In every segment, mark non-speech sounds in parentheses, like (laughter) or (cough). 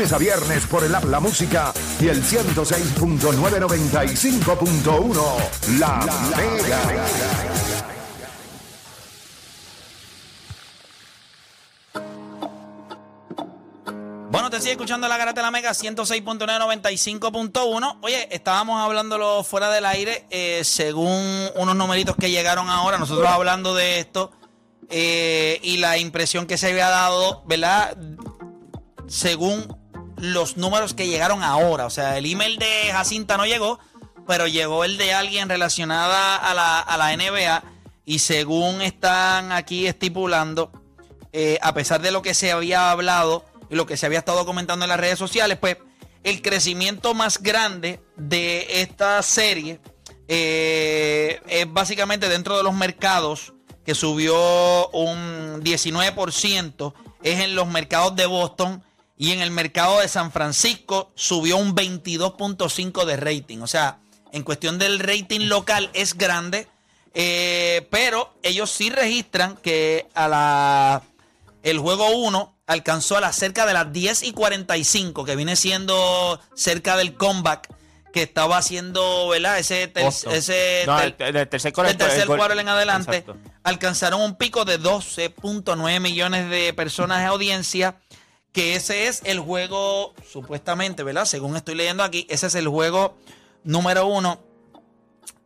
a viernes por el app La Música y el 106.995.1 La, Mega. Bueno, te sigue escuchando la Garata de la Mega 106.995.1. Oye, estábamos hablándolo fuera del aire, eh, según unos numeritos que llegaron ahora, nosotros hablando de esto, eh, y la impresión que se había dado, ¿verdad? Según los números que llegaron ahora. O sea, el email de Jacinta no llegó, pero llegó el de alguien relacionada a la, a la NBA. Y según están aquí estipulando, eh, a pesar de lo que se había hablado y lo que se había estado comentando en las redes sociales, pues el crecimiento más grande de esta serie eh, es básicamente dentro de los mercados, que subió un 19%, es en los mercados de Boston y en el mercado de San Francisco subió un 22.5 de rating. O sea, en cuestión del rating local es grande, eh, pero ellos sí registran que a la el juego 1 alcanzó a las cerca de las 10 y 45, que viene siendo cerca del comeback que estaba haciendo, ¿verdad? Ese, ter- ese No, ter- el, el tercer el cuadro en adelante, Exacto. alcanzaron un pico de 12.9 millones de personas de audiencia, que ese es el juego, supuestamente, ¿verdad? Según estoy leyendo aquí, ese es el juego número uno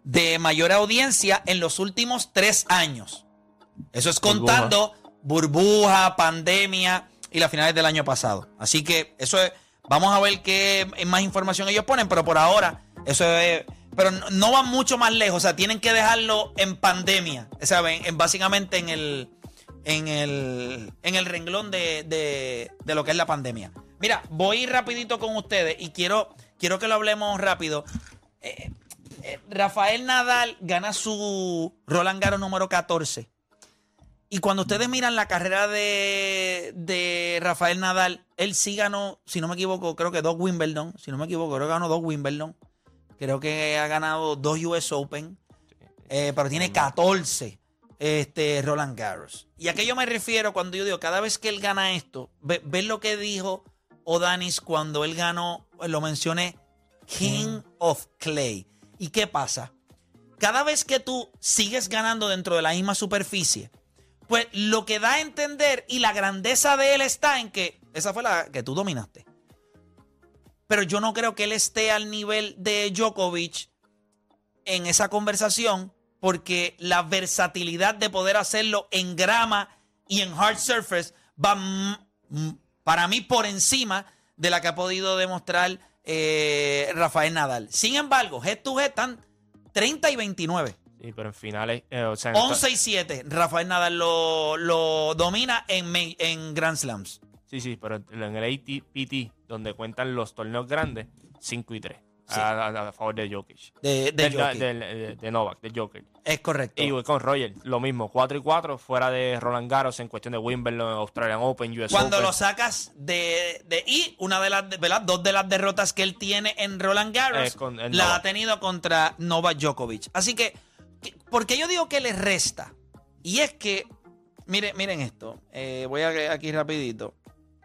de mayor audiencia en los últimos tres años. Eso es contando burbuja, pandemia y las finales del año pasado. Así que eso es, vamos a ver qué más información ellos ponen, pero por ahora eso es, pero no, no van mucho más lejos, o sea, tienen que dejarlo en pandemia, ¿saben? En, básicamente en el, en el, en el renglón de, de- de lo que es la pandemia. Mira, voy rapidito con ustedes y quiero, quiero que lo hablemos rápido. Eh, eh, Rafael Nadal gana su Roland Garros número 14. Y cuando ustedes miran la carrera de, de Rafael Nadal, él sí ganó, si no me equivoco, creo que dos Wimbledon. Si no me equivoco, creo que ganó dos Wimbledon. Creo que ha ganado dos US Open. eh, pero tiene 14 este, Roland Garros. ¿Y a qué yo me refiero cuando yo digo, cada vez que él gana esto, ve- ves lo que dijo Odanis cuando él ganó, lo mencioné, King of Clay. ¿Y qué pasa? Cada vez que tú sigues ganando dentro de la misma superficie, pues lo que da a entender y la grandeza de él está en que esa fue la que tú dominaste. Pero yo no creo que él esté al nivel de Djokovic en esa conversación porque la versatilidad de poder hacerlo en grama y en hard surface va para mí por encima de la que ha podido demostrar eh, Rafael Nadal. Sin embargo, head to head están 30 y 29. Sí, pero en finales. eh, o sea, en 11 y 7. Rafael Nadal lo, lo domina en, en Grand Slams. Sí, sí, pero en el ATPT, donde cuentan los torneos grandes, 5 y 3. Sí. A, a- a favor de Jokic. De, de Del- Jokic. del- de, de Novak, de Jokic. es correcto. Y con Roger, lo mismo, 4 y 4, fuera de Roland Garros en cuestión de Wimbledon, Australian Open, US Cuando Open. lo sacas de, de y una de las ¿verdad? dos de las derrotas que él tiene en Roland Garros con la Novak. ha tenido contra Novak Djokovic. Así que, que- ¿por qué yo digo que le resta? Y es que, miren, miren esto. Eh, voy a, aquí rapidito.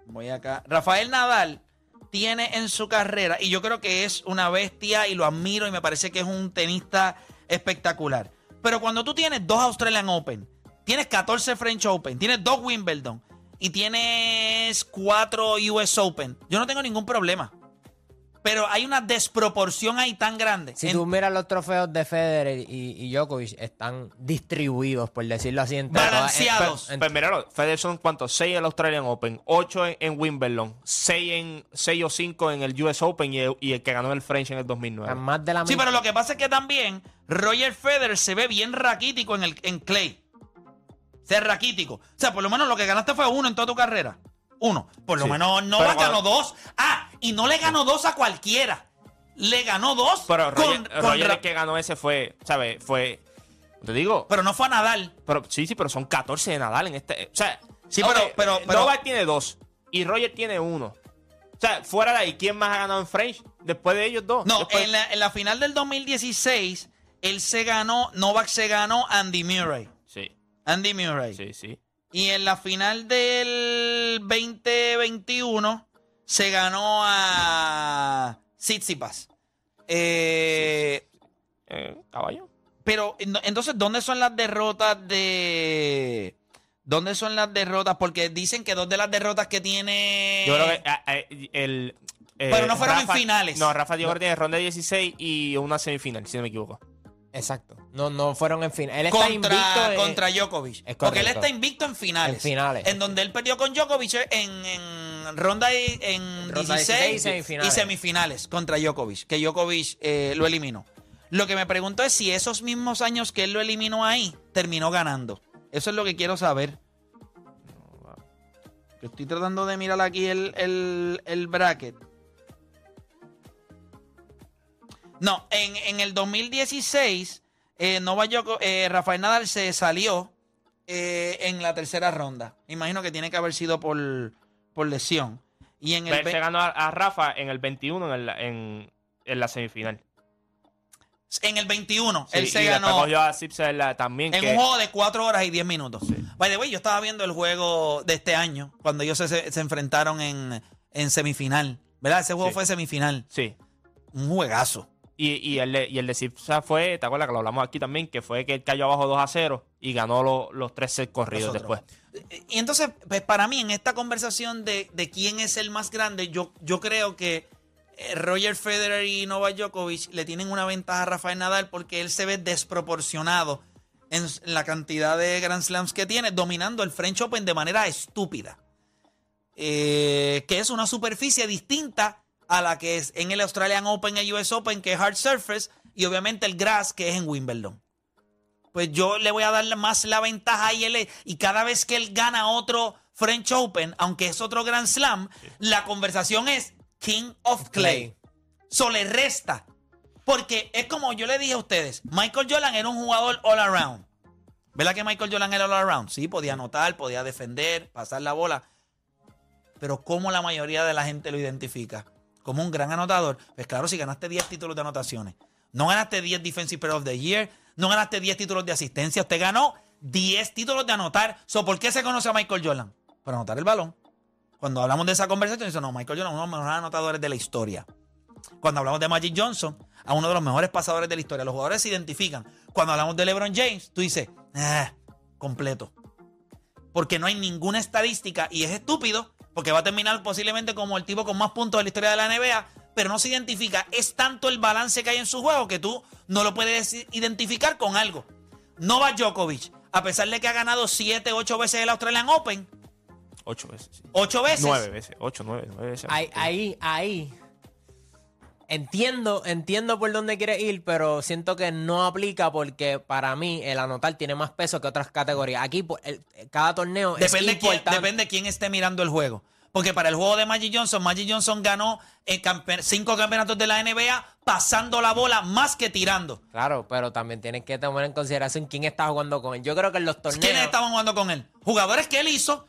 Voy acá. Rafael Nadal tiene en su carrera, y yo creo que es una bestia y lo admiro y me parece que es un tenista espectacular. Pero cuando tú tienes dos Australian Open, tienes 14 French Open, tienes dos Wimbledon y tienes cuatro US Open, yo no tengo ningún problema. Pero hay una desproporción ahí tan grande. Si En- tú miras los trofeos de Federer y, y Djokovic, están distribuidos, por decirlo así. entre todas- Balanceados. en- Pues míralo, Federer son cuántos? 6 en el Australian Open, 8 en, en Wimbledon, 6 en 6 o 5 en el US Open y el, y el que ganó el French en el 2009. en más de la Sí, pero lo que pasa es que también Roger Federer se ve bien raquítico en, el, en Clay. Ser raquítico. O sea, por lo menos lo que ganaste fue uno en toda tu carrera. Uno. Por lo Sí. menos no Pero ganó dos. Ah, y no le ganó dos a cualquiera. Le ganó dos Pero Roger, con, el que ganó ese fue, ¿sabes? Fue, te digo, Pero no fue a Nadal. pero sí, sí, pero son 14 de Nadal en este. O sea, Sí, pero- pero- pero- Novak tiene dos y Roger tiene uno. O sea, fuera de ahí, ¿quién más ha ganado en French después de ellos dos? No, Después- en la, en la final del 2016, él se ganó, Novak se ganó Andy Murray. Sí, Andy Murray. sí, sí. Y en la final del 2021 se ganó a Tsitsipas. Eh, Eh, caballo. pero entonces, ¿dónde son las derrotas de... ¿Dónde son las derrotas? Porque dicen que dos de las derrotas que tiene... Yo creo que el. eh, Pero no fueron en finales. No, Rafa Diego tiene ronda de 16 y una semifinal, si no me equivoco. Exacto. No, no fueron en fin. Él está invicto contra, en- contra Djokovic. Es porque él está invicto en finales. En finales. En donde él perdió con Djokovic en, en ronda y- en Ronda 16 16 y semifinales. y semifinales contra Djokovic, que Djokovic eh, lo eliminó. Lo que me pregunto es si esos mismos años que él lo eliminó ahí, terminó ganando. Eso es lo que quiero saber. Yo estoy tratando de mirar aquí el, el- el bracket. No, en, en el 2016, eh, Djoko- eh, Rafael Nadal se salió eh, en la tercera ronda. Imagino que tiene que haber sido por, por lesión. Y en el se ganó a, a Rafa en el 21 en, el- en, en la semifinal. en el 21, Sí, él se y ganó a la- también. en que, un juego de 4 horas y 10 minutos. By the way, yo estaba viendo el juego de este año, cuando ellos se, se- se enfrentaron en, en semifinal. ¿Verdad? Ese juego Sí. fue semifinal. Sí. Un juegazo. Y, y el de, y el de Sipsa fue, ¿te acuerdas que lo hablamos aquí también? Que fue que él cayó abajo 2 a 0 y ganó lo- los tres sets corridos Nosotros. después. Y entonces, pues para mí, en esta conversación de, de quién es el más grande, yo, yo creo que eh, Roger Federer y Novak Djokovic le tienen una ventaja a Rafael Nadal porque él se ve desproporcionado en la cantidad de Grand Slams que tiene, dominando el French Open de manera estúpida. Eh, que es una superficie distinta a la que es en el Australian Open, el US Open, que es hard surface, y obviamente el grass, que es en Wimbledon pues yo le voy a dar más la ventaja a él. Y cada vez que él gana otro French Open, aunque es otro Grand Slam, la conversación es King of Clay. So le resta. Porque es como yo le dije a ustedes, Michael Jordan era un jugador all around. ¿Verdad que Michael Jordan era all around? Sí, podía anotar, podía defender, pasar la bola. Pero ¿cómo la mayoría de la gente lo identifica? Como un gran anotador. Pues claro, si ganaste 10 títulos de anotaciones. No ganaste 10 Defensive Player of the Year. No ganaste 10 títulos de asistencia. Usted ganó 10 títulos de anotar. ¿Por qué se conoce a Michael Jordan? Por anotar el balón. Cuando hablamos de esa conversación, dice, no, Michael Jordan es uno de los mejores anotadores de la historia. Cuando hablamos de Magic Johnson, a uno de los mejores pasadores de la historia. Los jugadores se identifican. Cuando hablamos de LeBron James, tú dices, ah, completo. Porque no hay ninguna estadística y es estúpido porque va a terminar posiblemente como el tipo con más puntos de la historia de la NBA, pero no se identifica. Es tanto el balance que hay en su juego que tú no lo puedes identificar con algo. Novak Djokovic, a pesar de que ha ganado 7, 8 veces el Australian Open, 8 veces. sí. 8 veces. 9 veces. 8, 9, 9 veces. Ahí, ahí, ahí. Entiendo, entiendo por dónde quieres ir, pero siento que no aplica porque para mí el anotar tiene más peso que otras categorías. Aquí por- el- cada torneo Depende, es quién, importante. depende quién esté mirando el juego. Porque para el juego de Magic Johnson, Magic Johnson ganó eh, campe- cinco campeonatos de la NBA pasando la bola más que tirando. Claro, pero también tienes que tomar en consideración quién está jugando con él. Yo creo que en los torneos. ¿Quiénes estaban jugando con él? Jugadores que él hizo.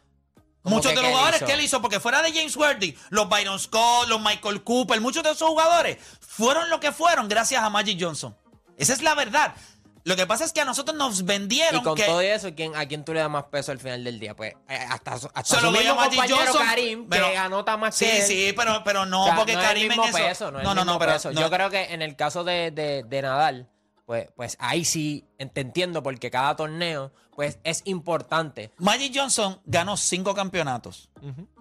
¿Cómo Muchos de los él jugadores hizo? que él hizo, porque fuera de James Worthy, los Byron Scott, los Michael Cooper, muchos de esos jugadores fueron lo que fueron gracias a Magic Johnson. Esa es la verdad. Lo que pasa es que a nosotros nos vendieron Y con que todo eso, ¿quién, ¿a quién tú le das más peso al final del día? Pues eh, hasta, hasta se lo mismo Magic compañero Johnson. Karim, pero- que anota más Sí, que él. sí, pero, pero no, O sea, porque no es el Karim en mismo eso. peso, no, es no, el no, pero peso. no. Yo creo que en el caso de, de, de Nadal, pues, pues ahí sí te entiendo, porque cada torneo pues es importante. Magic Johnson ganó cinco campeonatos.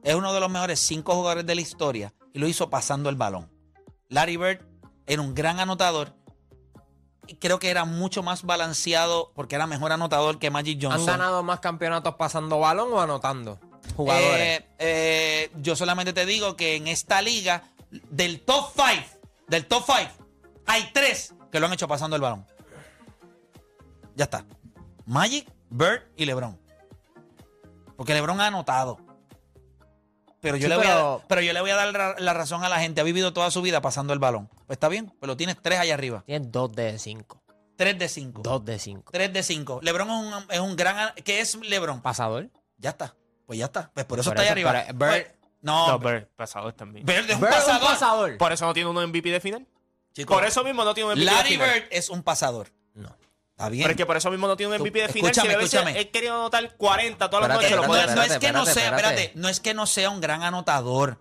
Es uno de los mejores cinco jugadores de la historia y lo hizo pasando el balón. Larry Bird era un gran anotador. Y creo que era mucho más balanceado porque era mejor anotador que Magic ¿Han Johnson. ganado más campeonatos pasando balón o anotando? Jugadores. Eh, eh, yo solamente te digo que en esta liga, del top 5, del top 5, hay tres que lo han hecho pasando el balón. Ya está. Magic, Bird y LeBron. Porque LeBron ha anotado. Pero yo, Sí, le, voy pero- A, pero yo le voy a dar la, la razón a la gente. Ha vivido toda su vida pasando el balón. Pues está bien, pero tienes tres allá arriba. Tienes dos de cinco. Tres de cinco. Dos de cinco. Tres de cinco. LeBron es un, es un gran... ¿Qué es LeBron? ¿Pasador? Ya está. Pues ya está. Pues por eso Por está allá eso, arriba. pero Bird- Pues- no, No, Bird, pasador también. Bird es un Bird un pasador. Por eso no tiene un MVP de final. Chicos, Por eso mismo no tiene un MVP de Larry final. Bird es un pasador. No. Está bien. Pero es que por eso mismo no tiene un MVP de final. escúchame, si a veces escúchame. él quería anotar 40 todas las noches, lo no, puede no es que no sea, espérate. espérate, no es que no sea un gran anotador.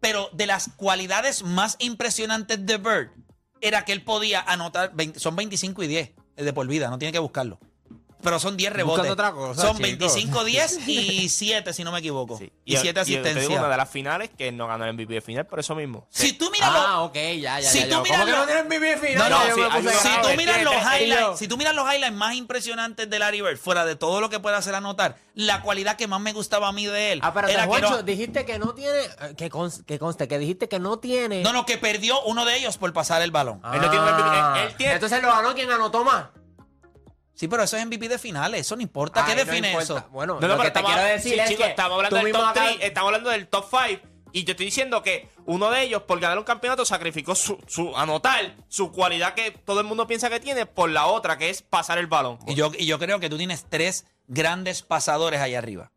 Pero de las cualidades más impresionantes de Bird era que él podía anotar, 20 son 25 y 10 el de por vida, no tiene que buscarlo. Pero son 10 rebotes. otra cosa, son chico. 25, 10 y 7, si no me equivoco. Sí. Y 7 te digo, asistencias. una de las finales que no ganó el MVP de final por eso mismo. Si tú miras los- Ah, ok, ya, ya, Si ya. tú miras ¿Cómo que lo- no mi No, final? no, Yo sí, si tú miras que- los que highlights, si tú miras los highlights más impresionantes de Larry Bird, fuera de todo lo que puede hacer anotar, la cualidad que más me gustaba a mí de él Ah, pero era que Juancho, no, dijiste que no tiene. eh, Que, cons- que conste, que dijiste que no tiene. no, no, que perdió uno de ellos por pasar el balón. Ah, Él no tiene MVP, él- él tiene- Entonces lo ganó quien anotó más. Sí, pero eso es MVP de finales, eso no importa. ¿Qué Ay, no define importa. eso? Bueno, No, no, lo pero que te estamos, quiero decir sí, es chicos, que estamos hablando del top acabas- 3, estamos hablando del top 5 y yo estoy diciendo que uno de ellos por ganar un campeonato sacrificó su, su anotar, su cualidad que todo el mundo piensa que tiene por la otra que es pasar el balón. Y yo, y yo creo que tú tienes tres grandes pasadores ahí arriba,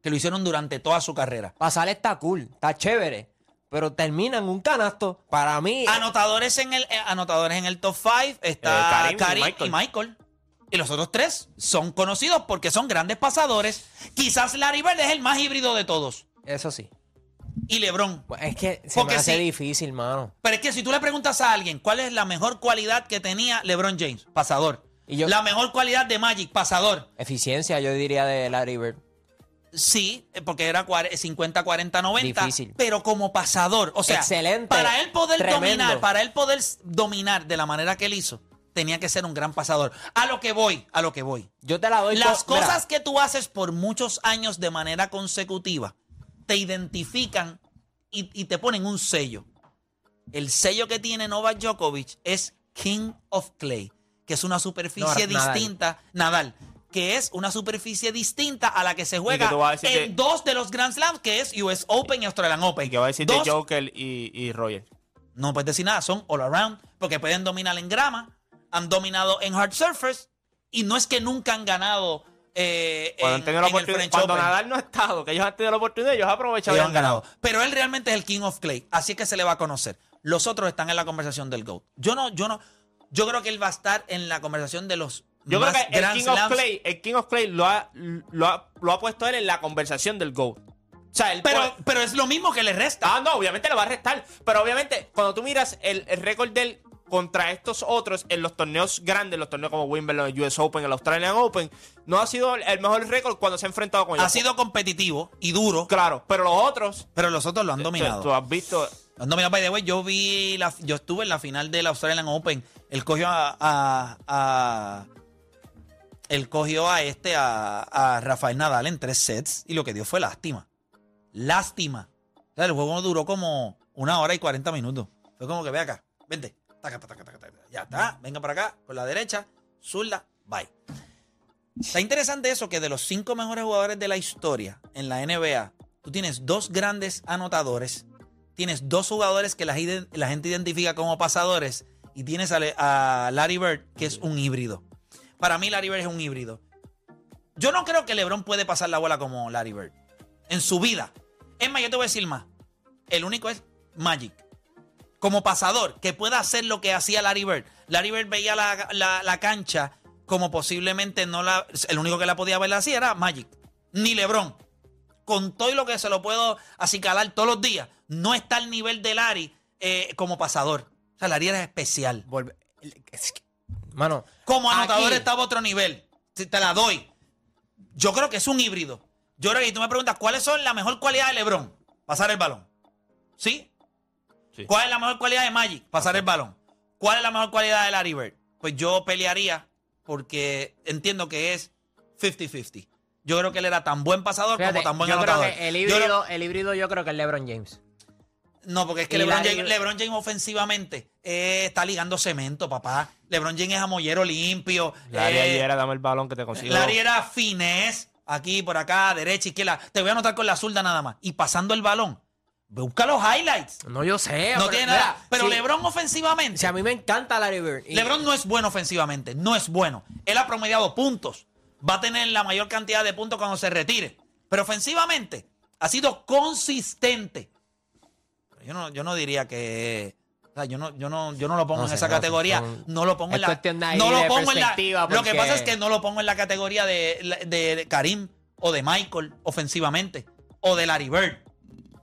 que lo hicieron durante toda su carrera. Pasar está cool, está chévere. Pero termina en un canasto. Para mí. Anotadores en el, eh, anotadores en el top 5 está Eh, Karim y Karim, y, Michael. Michael. Y los otros tres son conocidos porque son grandes pasadores. Quizás Larry Bird es el más híbrido de todos. Eso sí. Y LeBron. Pues es que se Porque me hace sí. difícil, mano. Pero es que si tú le preguntas a alguien cuál es la mejor cualidad que tenía LeBron James, pasador. Y yo- La mejor cualidad de Magic, pasador. Eficiencia, yo diría, de Larry Bird. Sí, porque era cuare- 50, 40, 90. Difícil. Pero como pasador. O sea, Excelente, para él poder tremendo. dominar, para él poder dominar de la manera que él hizo, tenía que ser un gran pasador. A lo que voy, a lo que voy. Yo te la doy Las por- mira, cosas que tú haces por muchos años de manera consecutiva te identifican y, y te ponen un sello. El sello que tiene Novak Djokovic es King of Clay, que es una superficie No, distinta, Nadal, que es una superficie distinta a la que se juega en que- dos de los Grand Slams, que es US Open y Australian Open. Y que va a decir Dos- de Joker y, y Roger. no puedes decir nada, son all around, porque pueden dominar en grama, han dominado en hard surface, y no es que nunca han ganado eh, Cuando en, han tenido la oportunidad, cuando Open. Nadal no ha estado, que ellos han tenido la oportunidad, ellos han aprovechado y Ellos han han ganado. ganado. Pero él realmente es el King of Clay, así que se le va a conocer. Los otros están en la conversación del GOAT. Yo no, yo no, yo creo que él va a estar en la conversación de los Yo creo que el King of. Clay, el King of Clay lo ha, lo ha, lo ha puesto él en la conversación del GOAT. O sea, él Pero, puede- pero es lo mismo que le resta. Ah, no, obviamente le va a restar. Pero obviamente, cuando tú miras el, el récord de él contra estos otros en los torneos grandes, los torneos como Wimbledon, el US Open, el Australian Open, no ha sido el mejor récord cuando se ha enfrentado con ellos. ha sido competitivo y duro, Claro, pero los otros, pero los otros lo han tú, dominado. tú has visto... Han dominado. By the way, yo vi la, yo estuve en la final del Australian Open. Él cogió a, a- a- él cogió a este a, a Rafael Nadal en tres sets y lo que dio fue lástima. Lástima. O sea, el juego duró como una hora y 40 minutos. Fue como que ve acá, vente. Ya está, venga para acá, con la derecha, zurda, bye. Está interesante eso que de los cinco mejores jugadores de la historia en la NBA, tú tienes dos grandes anotadores, tienes dos jugadores que la, gente identifica como pasadores y tienes a Larry Bird, que es un híbrido. Para mí Larry Bird es un híbrido. Yo no creo que LeBron puede pasar la bola como Larry Bird en su vida. Es más, yo te voy a decir más. El único es Magic. Como pasador, que pueda hacer lo que hacía Larry Bird. Larry Bird veía la, la- la cancha como posiblemente no la. El único que la podía ver así era Magic. Ni LeBron. Con todo y lo que se lo puedo acicalar todos los días, no está al nivel de Larry eh, como pasador. O sea, Larry era especial. volve- es que- Mano. Como anotador aquí- estaba a otro nivel. Si te la doy. Yo creo que es un híbrido. Yo creo que tú me preguntas, ¿cuáles son la mejor cualidad de LeBron? Pasar el balón. ¿Sí? Sí. ¿Cuál es la mejor cualidad de Magic? Pasar el balón. ¿Cuál es la mejor cualidad de Larry Bird? Pues yo pelearía porque entiendo que es 50-50. Yo creo que él era tan buen pasador Fíjate, como tan buen yo creo anotador. que el Yo híbrido, creo- el híbrido yo creo que es LeBron James. no, porque es que LeBron Larry James, Bird- LeBron James ofensivamente eh, está ligando cemento, papá. LeBron James es amollero limpio. Larry eh, ayer era dame el balón que te consigo. Larry era finés, aquí, por acá, derecha, izquierda. Te voy a anotar con la zurda nada más. Y pasando el balón. Busca los highlights. No, yo sé. No pero- tiene mira, nada. Pero LeBron ofensivamente. Si a mí me encanta Larry Bird. y- LeBron no es bueno ofensivamente. No es bueno. Él ha promediado puntos. Va a tener la mayor cantidad de puntos cuando se retire. Pero ofensivamente ha sido consistente. Yo no, yo no diría que. o sea, yo no, yo no, yo no lo pongo No en sé, esa no categoría. no lo pongo en la. no lo pongo en la. Lo que pasa es que no lo pongo en la categoría de, de- de Karim o de Michael ofensivamente. O de Larry Bird.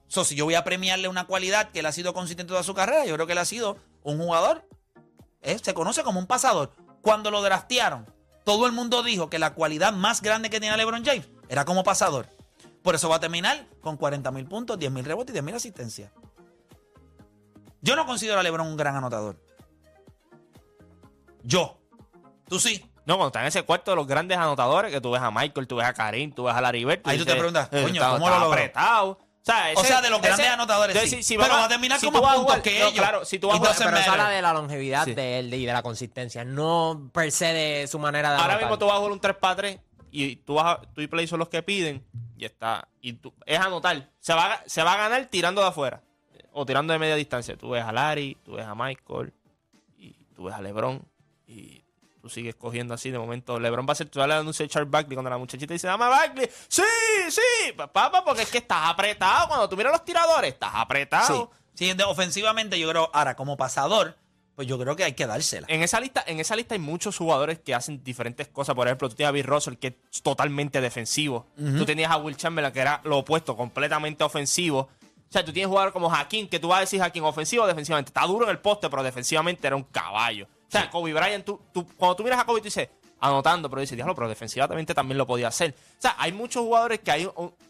So, si yo voy a premiarle una cualidad que él ha sido consistente toda su carrera, yo creo que él ha sido un jugador, eh, se conoce como un pasador. Cuando lo draftearon, todo el mundo dijo que la cualidad más grande que tenía LeBron James era como pasador. Por eso va a terminar con 40 mil puntos, 10 mil rebotes y 10 mil asistencias. Yo no considero a LeBron un gran anotador. Yo. Tú sí. No, cuando está en ese cuarto de los grandes anotadores, que tú ves a Michael, tú ves a Karim, tú ves a Larry Bird. Ahí tú te preguntas, eh, coño, ¿cómo está lo logró? apretado. O sea, O ese- sea, de los grandes ese- anotadores, Entonces, sí. si- si Pero va a terminar si a puntos jugar- que no, ellos. Claro, si tú vas a Y jugar- Pero matter. habla de la longevidad Sí. de él y de la consistencia, no per se de su manera de Ahora anotar. mismo tú vas a jugar un 3 para 3 y tú, vas a, tú y Play son los que piden y está. Y tú, es anotar. Se va, a- se va a ganar tirando de afuera o tirando de media distancia. Tú ves a Larry, tú ves a Michael y tú ves a LeBron y tú sigues cogiendo así. De momento, LeBron va a ser. Tú vas a darle un Charles Barkley cuando la muchachita dice, dame Barkley. Sí, sí, papá, porque es que estás apretado. Cuando tú miras los tiradores, estás Sí. apretado. Sí, de- ofensivamente yo creo, ahora como pasador, pues yo creo que hay que dársela. En esa lista, en esa lista hay muchos jugadores que hacen diferentes cosas. Por ejemplo, tú tienes a Bill Russell, que es totalmente defensivo. Tú tenías a Will Chamberlain, que era lo opuesto, completamente ofensivo. O sea, tú tienes jugadores como Hakim, que tú vas a decir Hakim ofensivo o defensivamente. Está duro en el poste, pero defensivamente era un caballo. O sea, Kobe Bryant, tú, tú- cuando tú miras a Kobe, tú dices, anotando, pero dices, diablo, pero defensivamente también lo podía hacer. O sea, hay muchos jugadores que hay,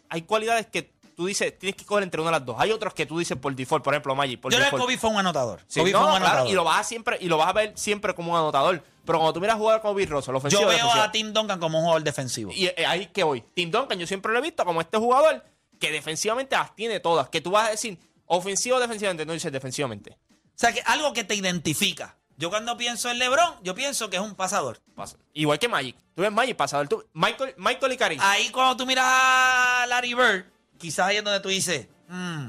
hay cualidades que tú dices, tienes que coger entre una de las dos. Hay otros que tú dices por default, por ejemplo, Magic. Por yo creo que. Kobe fue un anotador. Sí, Kobe no, fue un claro, anotador. y lo vas a siempre y lo vas a ver siempre como un anotador. Pero cuando tú miras jugar como Bill Russell, ofensivo, yo veo a Tim Duncan como un jugador defensivo. y eh, ahí que voy. Tim Duncan, yo siempre lo he visto como este jugador que defensivamente las tiene todas. Que tú vas a decir ofensivo o defensivamente, no dices defensivamente. O sea, que algo que te identifica. Yo cuando pienso en LeBron, yo pienso que es un pasador. Pasa. Igual que Magic. Tú ves Magic pasador. Tú, Michael, Michael y Karim. Ahí cuando tú miras a Larry Bird, quizás ahí es donde tú dices, "Mm".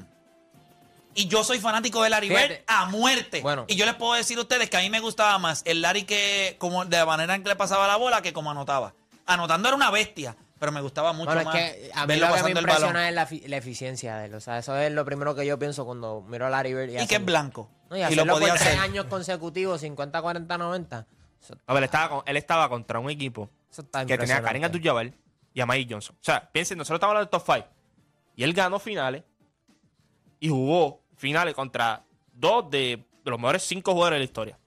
y yo soy fanático de Larry Fíjate. Bird a muerte. Bueno. Y yo les puedo decir a ustedes que a mí me gustaba más el Larry que como de la manera en que le pasaba la bola que como anotaba. Anotando era una bestia, pero me gustaba mucho Bueno, es más que a mí verlo lo que me impresiona es la, efi- la eficiencia de él. O sea, eso es lo primero que yo pienso cuando miro a Larry Bird. Y que es blanco. No, y, y lo podía por tres hacer. años consecutivos, 50, 40, 90. Eso, A ver, él estaba, con- él estaba contra un equipo que tenía a Karim. Abdul-Jabbar y a Magic Johnson. O sea, piensen, nosotros estamos hablando del top 5. Y él ganó finales y jugó finales contra dos de, los mejores cinco jugadores de la historia.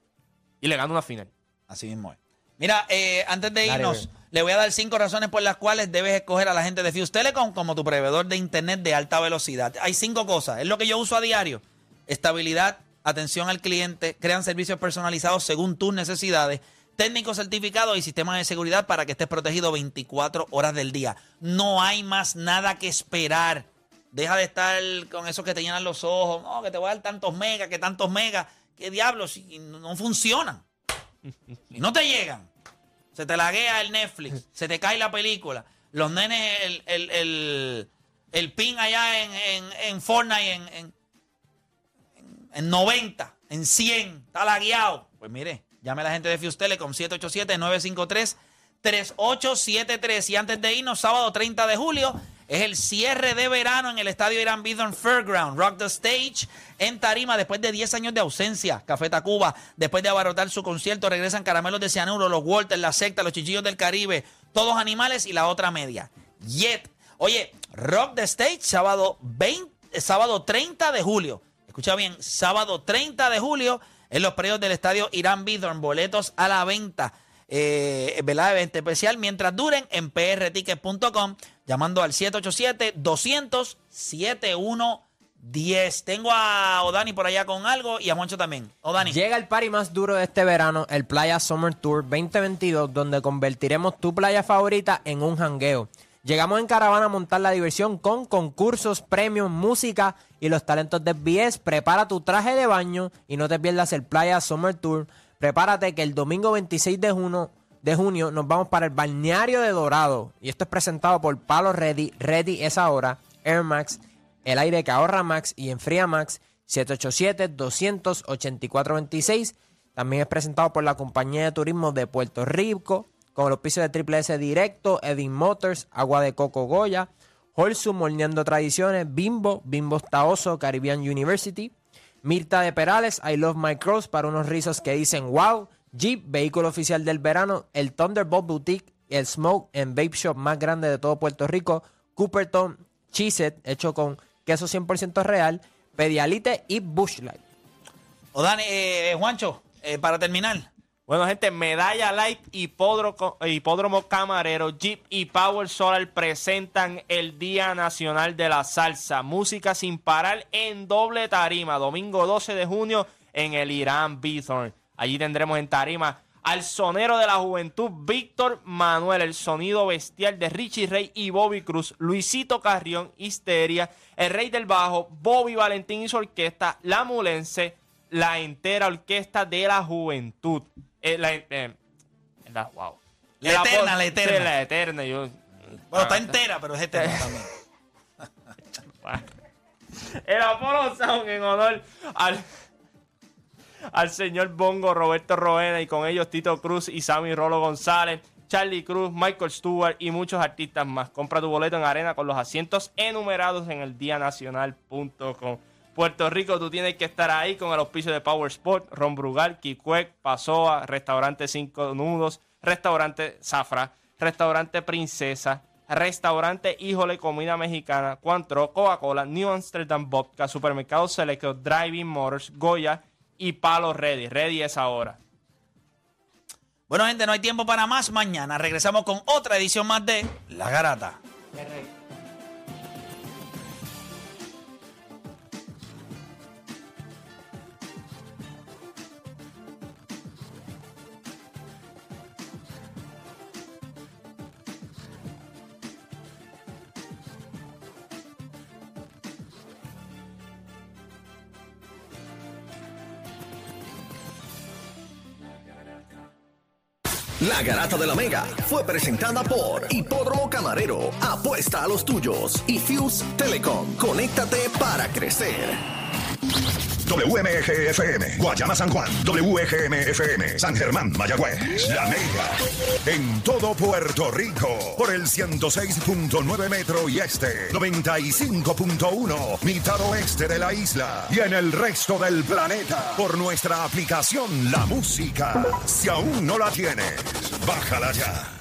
Y le ganó una final. Así mismo es. Mira, eh, antes de irnos, le voy a dar cinco razones por las cuales debes escoger a la gente de Fuse Telecom como tu proveedor de internet de alta velocidad. Hay cinco cosas. Es lo que yo uso a diario. Estabilidad, atención al cliente, crean servicios personalizados según tus necesidades, técnicos certificados y sistemas de seguridad para que estés protegido 24 horas del día. No hay más nada que esperar. Deja de estar con esos que te llenan los ojos. No, que te voy a dar tantos megas, que tantos megas. ¿Qué diablos? Si no funcionan. Y no te llegan. Se te laguea el Netflix, se te cae la película. Los nenes, el, el, el, el pin allá en, Fortnite en, en- en 90, en 100, está lagueado. Pues mire, llame a la gente de Fuse Telecom 787-953-3873. Y antes de irnos, sábado 30 de julio, es el cierre de verano en el estadio Irán Bithorn Fairground. Rock the Stage en Tarima después de 10 años de ausencia. Café Tacuba, después de abarrotar su concierto, regresan Caramelos de Cianuro, los Walters, la secta, los Chichillos del Caribe, todos animales y la otra media. Yet. Oye, Rock the Stage, sábado 20, sábado 30 de julio. Escucha bien, sábado 30 de julio en los predios del estadio Irán Bithorn, boletos a la venta. Eh, ¿verdad? Evento especial mientras duren en prticket.com llamando al 787-200-7110. Tengo a Odani por allá con algo y a Moncho también. Odani. Llega el party más duro de este verano, el Playa Summer Tour 2022, donde convertiremos tu playa favorita en un jangueo. Llegamos en caravana a montar la diversión con concursos, premios, música y los talentos de BS. Prepara tu traje de baño y no te pierdas el Playa Summer Tour. Prepárate que el domingo 26 de junio, de junio nos vamos para el balneario de Dorado. Y esto es presentado por Palo Ready. Ready es ahora. Air Max, el aire que ahorra Max y enfría Max. 787-284-26. También es presentado por la compañía de turismo de Puerto Rico, con los pisos de Triple S Directo, Edin Motors, Agua de Coco Goya, Holsum Molneando Tradiciones, Bimbo, Bimbo Taoso, Caribbean University, Mirta de Perales, I Love My Cross para unos rizos que dicen wow, Jeep, vehículo oficial del verano, el Thunderbolt Boutique, el Smoke and Vape Shop más grande de todo Puerto Rico, Cooperton, Cheeset, hecho con queso 100% real, Pedialite y Bushlight. O Dani, eh, Juancho, eh, para terminar. Bueno, gente, Medalla Light, Hipódromo, Hipódromo Camarero, Jeep y Power Solar presentan el Día Nacional de la Salsa. Música sin parar en doble tarima. Domingo 12 de junio en el Irán Bithorn. Allí tendremos en tarima al sonero de la juventud, Víctor Manuel, el sonido bestial de Richie Rey y Bobby Cruz, Luisito Carrión, Histeria, el rey del bajo, Bobby Valentín y su orquesta, La Mulense, la entera orquesta de la juventud. Eh, la, eh, la- wow. La eterna, la eterna. Sí, la eterna. Yo, Bueno, está entera, pero es eterna también. (laughs) el Apollo Sound en honor al, al señor Bongo Roberto Roena y con ellos Tito Cruz y Sammy Rolo González, Charlie Cruz, Michael Stewart y muchos artistas más. Compra tu boleto en arena con los asientos enumerados en el dianacional.com. Puerto Rico, tú tienes que estar ahí con el auspicio de Power Sport, Ron Brugal, Pasoa, Restaurante Cinco Nudos, Restaurante Zafra, Restaurante Princesa, Restaurante Híjole Comida Mexicana, Cuantro, Coca-Cola, New Amsterdam Vodka, Supermercado Selecto, Driving Motors, Goya y Palo Ready. Ready es ahora. Bueno, gente, no hay tiempo para más. Mañana regresamos con otra edición más de La Garata. La Garata de la Mega fue presentada por Hipódromo Camarero. Apuesta a los tuyos. Y Fuse Telecom. Conéctate para crecer. WMGFM, Guayama San Juan, WGMFM, San Germán, Mayagüez, La Mega, en todo Puerto Rico, por el 106.9 metro y este, 95.1, mitad oeste de la isla, y en el resto del planeta, por nuestra aplicación La Música. Si aún no la tienes, bájala ya.